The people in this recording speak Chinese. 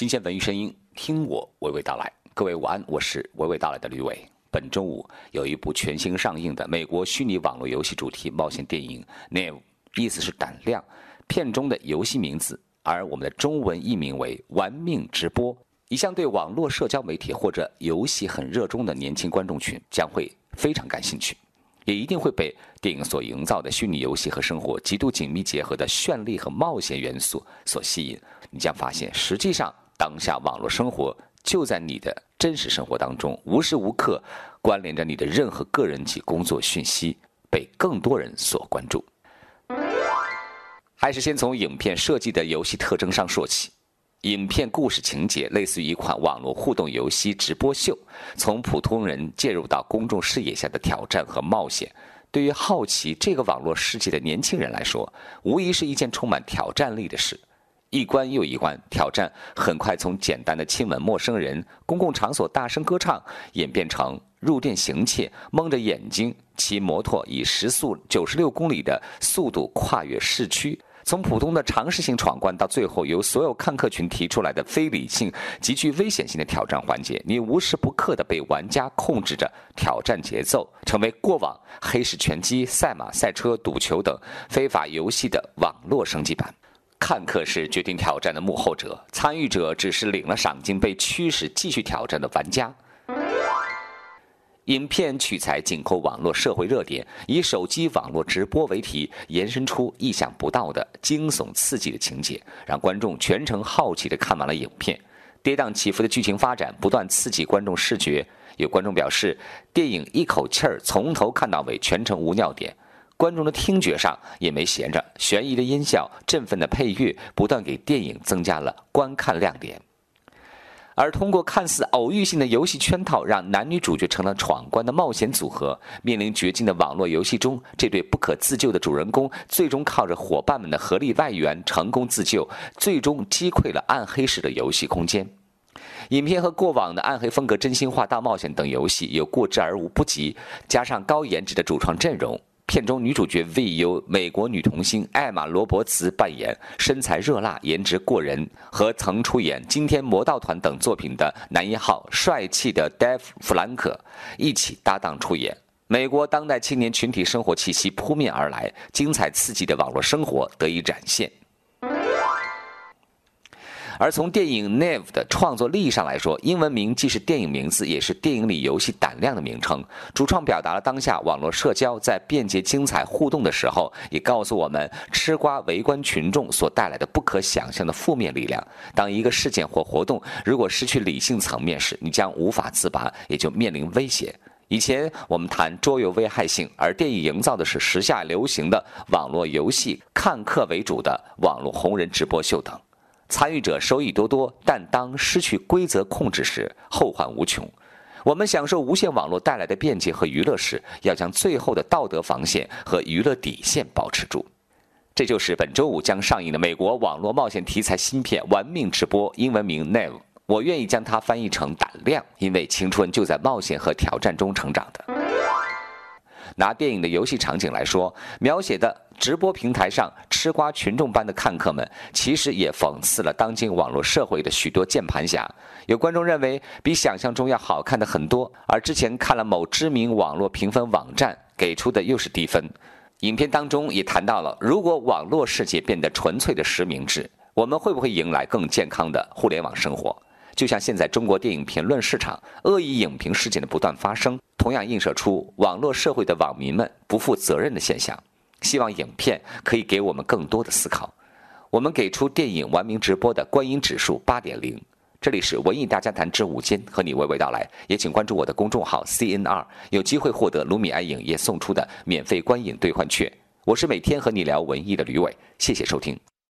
新鲜文艺声音，听我娓娓道来。各位午安，我是娓娓道来的吕伟。本周五有一部全新上映的美国虚拟网络游戏主题冒险电影《Nave》，意思是胆量。片中的游戏名字，而我们的中文译名为《玩命直播》。一向对网络社交媒体或者游戏很热衷的年轻观众群将会非常感兴趣。也一定会被电影所营造的虚拟游戏和生活极度紧密结合的绚丽和冒险元素所吸引。你将发现，实际上当下网络生活就在你的真实生活当中，无时无刻关联着你的任何个人及工作讯息，被更多人所关注。还是先从影片设计的游戏特征上说起。影片故事情节类似于一款网络互动游戏直播秀，从普通人介入到公众视野下的挑战和冒险，对于好奇这个网络世界的年轻人来说，无疑是一件充满挑战力的事。一关又一关，挑战很快从简单的亲吻陌生人、公共场所大声歌唱，演变成入店行窃、蒙着眼睛骑摩托以时速九十六公里的速度跨越市区。从普通的尝试性闯关到最后由所有看客群提出来的非理性、极具危险性的挑战环节，你无时不刻的被玩家控制着挑战节奏，成为过往黑市拳击、赛马、赛车、赌球等非法游戏的网络升级版。看客是决定挑战的幕后者，参与者只是领了赏金被驱使继续挑战的玩家。影片取材紧扣网络社会热点，以手机网络直播为题，延伸出意想不到的惊悚刺激的情节，让观众全程好奇地看完了影片。跌宕起伏的剧情发展不断刺激观众视觉。有观众表示，电影一口气儿从头看到尾，全程无尿点。观众的听觉上也没闲着，悬疑的音效、振奋的配乐，不断给电影增加了观看亮点。而通过看似偶遇性的游戏圈套，让男女主角成了闯关的冒险组合。面临绝境的网络游戏中，这对不可自救的主人公，最终靠着伙伴们的合力外援成功自救，最终击溃了暗黑式的游戏空间。影片和过往的暗黑风格、真心话大冒险等游戏有过之而无不及，加上高颜值的主创阵容。片中女主角 V 由美国女童星艾玛罗伯茨扮演，身材热辣、颜值过人，和曾出演《惊天魔盗团》等作品的男一号帅气的 Dave 弗兰克一起搭档出演。美国当代青年群体生活气息扑面而来，精彩刺激的网络生活得以展现。而从电影《Nave》的创作利益上来说，英文名既是电影名字，也是电影里游戏胆量的名称。主创表达了当下网络社交在便捷、精彩互动的时候，也告诉我们吃瓜围观群众所带来的不可想象的负面力量。当一个事件或活动如果失去理性层面时，你将无法自拔，也就面临威胁。以前我们谈桌游危害性，而电影营造的是时下流行的网络游戏看客为主的网络红人直播秀等。参与者收益多多，但当失去规则控制时，后患无穷。我们享受无线网络带来的便捷和娱乐时，要将最后的道德防线和娱乐底线保持住。这就是本周五将上映的美国网络冒险题材新片《玩命直播》，英文名《Nave》。我愿意将它翻译成“胆量”，因为青春就在冒险和挑战中成长的。拿电影的游戏场景来说，描写的直播平台上吃瓜群众般的看客们，其实也讽刺了当今网络社会的许多键盘侠。有观众认为比想象中要好看的很多，而之前看了某知名网络评分网站给出的又是低分。影片当中也谈到了，如果网络世界变得纯粹的实名制，我们会不会迎来更健康的互联网生活？就像现在中国电影评论市场恶意影评事件的不断发生，同样映射出网络社会的网民们不负责任的现象。希望影片可以给我们更多的思考。我们给出电影《玩名直播》的观影指数八点零。这里是文艺大家谈之午间，和你娓娓道来。也请关注我的公众号 CNR，有机会获得卢米埃影业送出的免费观影兑换券。我是每天和你聊文艺的吕伟，谢谢收听。